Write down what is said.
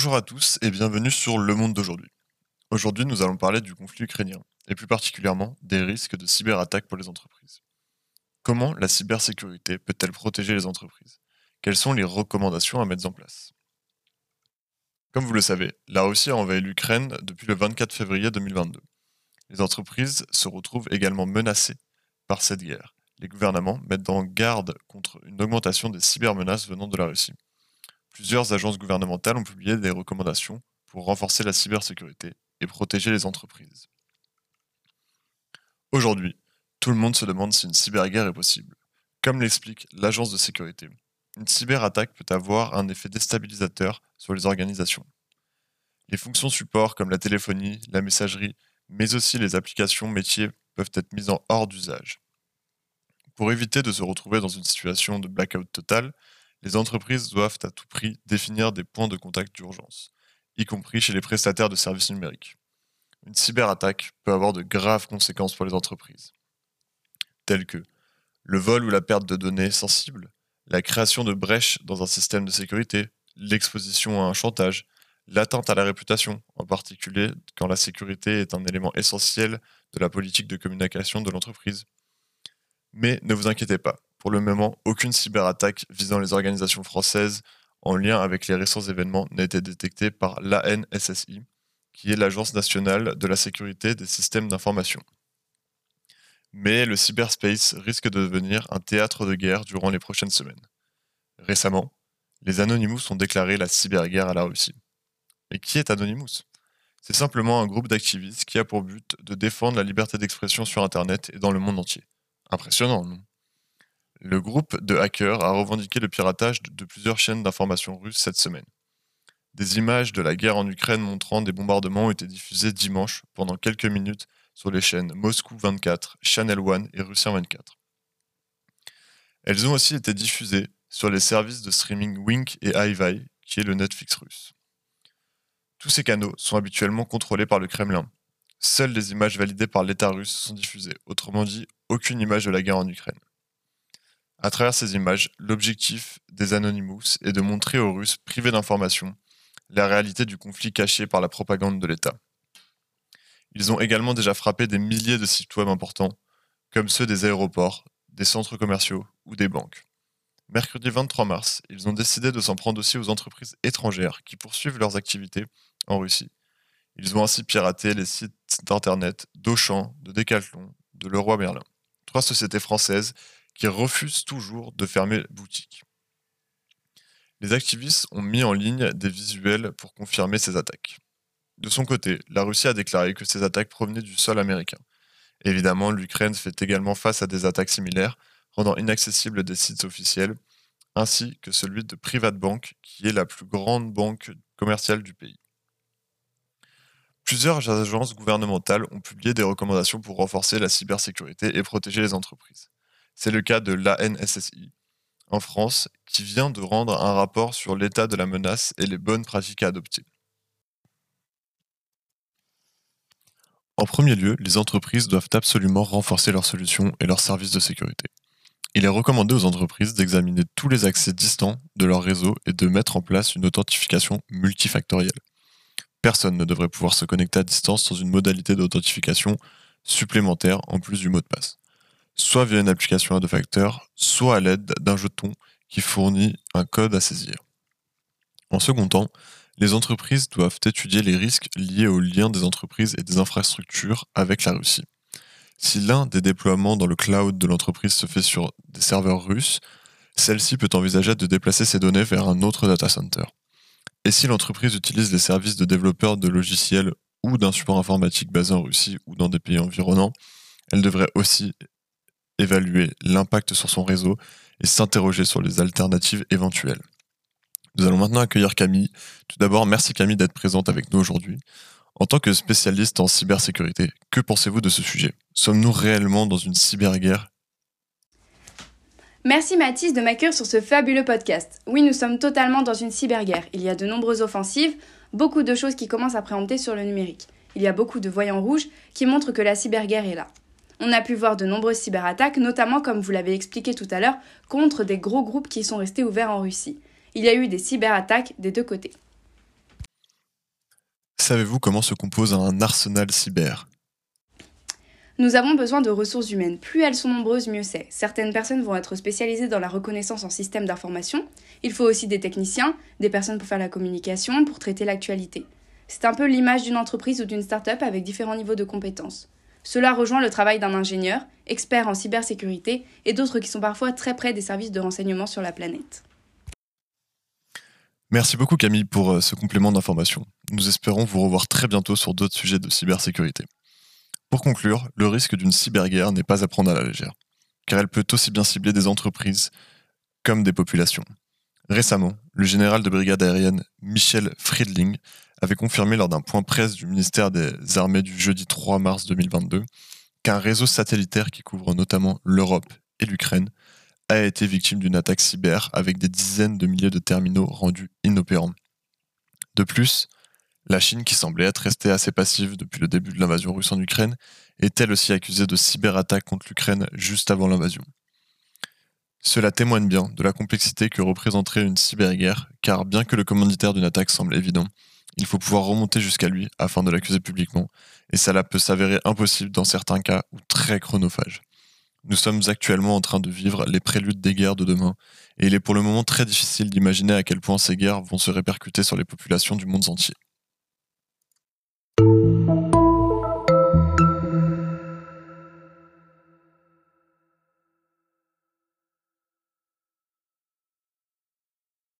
Bonjour à tous et bienvenue sur Le Monde d'aujourd'hui. Aujourd'hui, nous allons parler du conflit ukrainien et plus particulièrement des risques de cyberattaques pour les entreprises. Comment la cybersécurité peut-elle protéger les entreprises? Quelles sont les recommandations à mettre en place? Comme vous le savez, la Russie a envahi l'Ukraine depuis le 24 février 2022. Les entreprises se retrouvent également menacées par cette guerre. Les gouvernements mettent en garde contre une augmentation des cybermenaces venant de la Russie. Plusieurs agences gouvernementales ont publié des recommandations pour renforcer la cybersécurité et protéger les entreprises. Aujourd'hui, tout le monde se demande si une cyberguerre est possible. Comme l'explique l'agence de sécurité, une cyberattaque peut avoir un effet déstabilisateur sur les organisations. Les fonctions support comme la téléphonie, la messagerie, mais aussi les applications métiers peuvent être mises en hors d'usage. Pour éviter de se retrouver dans une situation de blackout total, les entreprises doivent à tout prix définir des points de contact d'urgence, y compris chez les prestataires de services numériques. Une cyberattaque peut avoir de graves conséquences pour les entreprises, telles que le vol ou la perte de données sensibles, la création de brèches dans un système de sécurité, l'exposition à un chantage, l'atteinte à la réputation, en particulier quand la sécurité est un élément essentiel de la politique de communication de l'entreprise. Mais ne vous inquiétez pas, pour le moment, aucune cyberattaque visant les organisations françaises en lien avec les récents événements n'a été détectée par l'ANSSI, qui est l'Agence nationale de la sécurité des systèmes d'information. Mais le cyberspace risque de devenir un théâtre de guerre durant les prochaines semaines. Récemment, les Anonymous ont déclaré la cyberguerre à la Russie. Et qui est Anonymous? C'est simplement un groupe d'activistes qui a pour but de défendre la liberté d'expression sur Internet et dans le monde entier. Impressionnant, non? Le groupe de hackers a revendiqué le piratage de plusieurs chaînes d'information russes cette semaine. Des images de la guerre en Ukraine montrant des bombardements ont été diffusées dimanche pendant quelques minutes sur les chaînes Moscou 24, Channel One et Russia 24. Elles ont aussi été diffusées sur les services de streaming Wink et iVi, qui est le Netflix russe. Tous ces canaux sont habituellement contrôlés par le Kremlin. Seules les images validées par l'État russe sont diffusées, autrement dit, aucune image de la guerre en Ukraine. À travers ces images, l'objectif des Anonymous est de montrer aux Russes privés d'informations la réalité du conflit caché par la propagande de l'État. Ils ont également déjà frappé des milliers de sites web importants, comme ceux des aéroports, des centres commerciaux ou des banques. Mercredi 23 mars, ils ont décidé de s'en prendre aussi aux entreprises étrangères qui poursuivent leurs activités en Russie. Ils ont ainsi piraté les sites d'Internet d'Auchan, de Decathlon, de Leroy Merlin, trois sociétés françaises qui refusent toujours de fermer boutique. Les activistes ont mis en ligne des visuels pour confirmer ces attaques. De son côté, la Russie a déclaré que ces attaques provenaient du sol américain. Évidemment, l'Ukraine fait également face à des attaques similaires, rendant inaccessibles des sites officiels, ainsi que celui de Privatbank, qui est la plus grande banque commerciale du pays. Plusieurs agences gouvernementales ont publié des recommandations pour renforcer la cybersécurité et protéger les entreprises. C'est le cas de l'ANSSI en France qui vient de rendre un rapport sur l'état de la menace et les bonnes pratiques à adopter. En premier lieu, les entreprises doivent absolument renforcer leurs solutions et leurs services de sécurité. Il est recommandé aux entreprises d'examiner tous les accès distants de leur réseau et de mettre en place une authentification multifactorielle. Personne ne devrait pouvoir se connecter à distance sans une modalité d'authentification supplémentaire en plus du mot de passe soit via une application à deux facteurs, soit à l'aide d'un jeton qui fournit un code à saisir. En second temps, les entreprises doivent étudier les risques liés aux liens des entreprises et des infrastructures avec la Russie. Si l'un des déploiements dans le cloud de l'entreprise se fait sur des serveurs russes, celle-ci peut envisager de déplacer ses données vers un autre data center. Et si l'entreprise utilise les services de développeurs de logiciels ou d'un support informatique basé en Russie ou dans des pays environnants, elle devrait aussi évaluer l'impact sur son réseau et s'interroger sur les alternatives éventuelles. Nous allons maintenant accueillir Camille. Tout d'abord, merci Camille d'être présente avec nous aujourd'hui. En tant que spécialiste en cybersécurité, que pensez-vous de ce sujet? Sommes-nous réellement dans une cyberguerre? Merci Mathis de m'accueillir sur ce fabuleux podcast. Oui, nous sommes totalement dans une cyberguerre. Il y a de nombreuses offensives, beaucoup de choses qui commencent à préempter sur le numérique. Il y a beaucoup de voyants rouges qui montrent que la cyberguerre est là. On a pu voir de nombreuses cyberattaques, notamment comme vous l'avez expliqué tout à l'heure, contre des gros groupes qui sont restés ouverts en Russie. Il y a eu des cyberattaques des deux côtés. Savez-vous comment se compose un arsenal cyber? Nous avons besoin de ressources humaines. Plus elles sont nombreuses, mieux c'est. Certaines personnes vont être spécialisées dans la reconnaissance en système d'information. Il faut aussi des techniciens, des personnes pour faire la communication, pour traiter l'actualité. C'est un peu l'image d'une entreprise ou d'une start-up avec différents niveaux de compétences. Cela rejoint le travail d'un ingénieur, expert en cybersécurité, et d'autres qui sont parfois très près des services de renseignement sur la planète. Merci beaucoup Camille pour euh, ce complément d'information. Nous espérons vous revoir très bientôt sur d'autres sujets de cybersécurité. Pour conclure, le risque d'une cyberguerre n'est pas à prendre à la légère, car elle peut aussi bien cibler des entreprises comme des populations. Récemment, le général de brigade aérienne Michel Friedling avait confirmé lors d'un point presse du ministère des Armées du jeudi 3 mars 2022 qu'un réseau satellitaire qui couvre notamment l'Europe et l'Ukraine a été victime d'une attaque cyber avec des dizaines de milliers de terminaux rendus inopérants. De plus, la Chine, qui semblait être restée assez passive depuis le début de l'invasion russe en Ukraine, est elle aussi accusée de cyberattaque contre l'Ukraine juste avant l'invasion. Cela témoigne bien de la complexité que représenterait une cyberguerre, car bien que le commanditaire d'une attaque semble évident, il faut pouvoir remonter jusqu'à lui afin de l'accuser publiquement, et cela peut s'avérer impossible dans certains cas ou très chronophage. Nous sommes actuellement en train de vivre les préludes des guerres de demain, et il est pour le moment très difficile d'imaginer à quel point ces guerres vont se répercuter sur les populations du monde entier.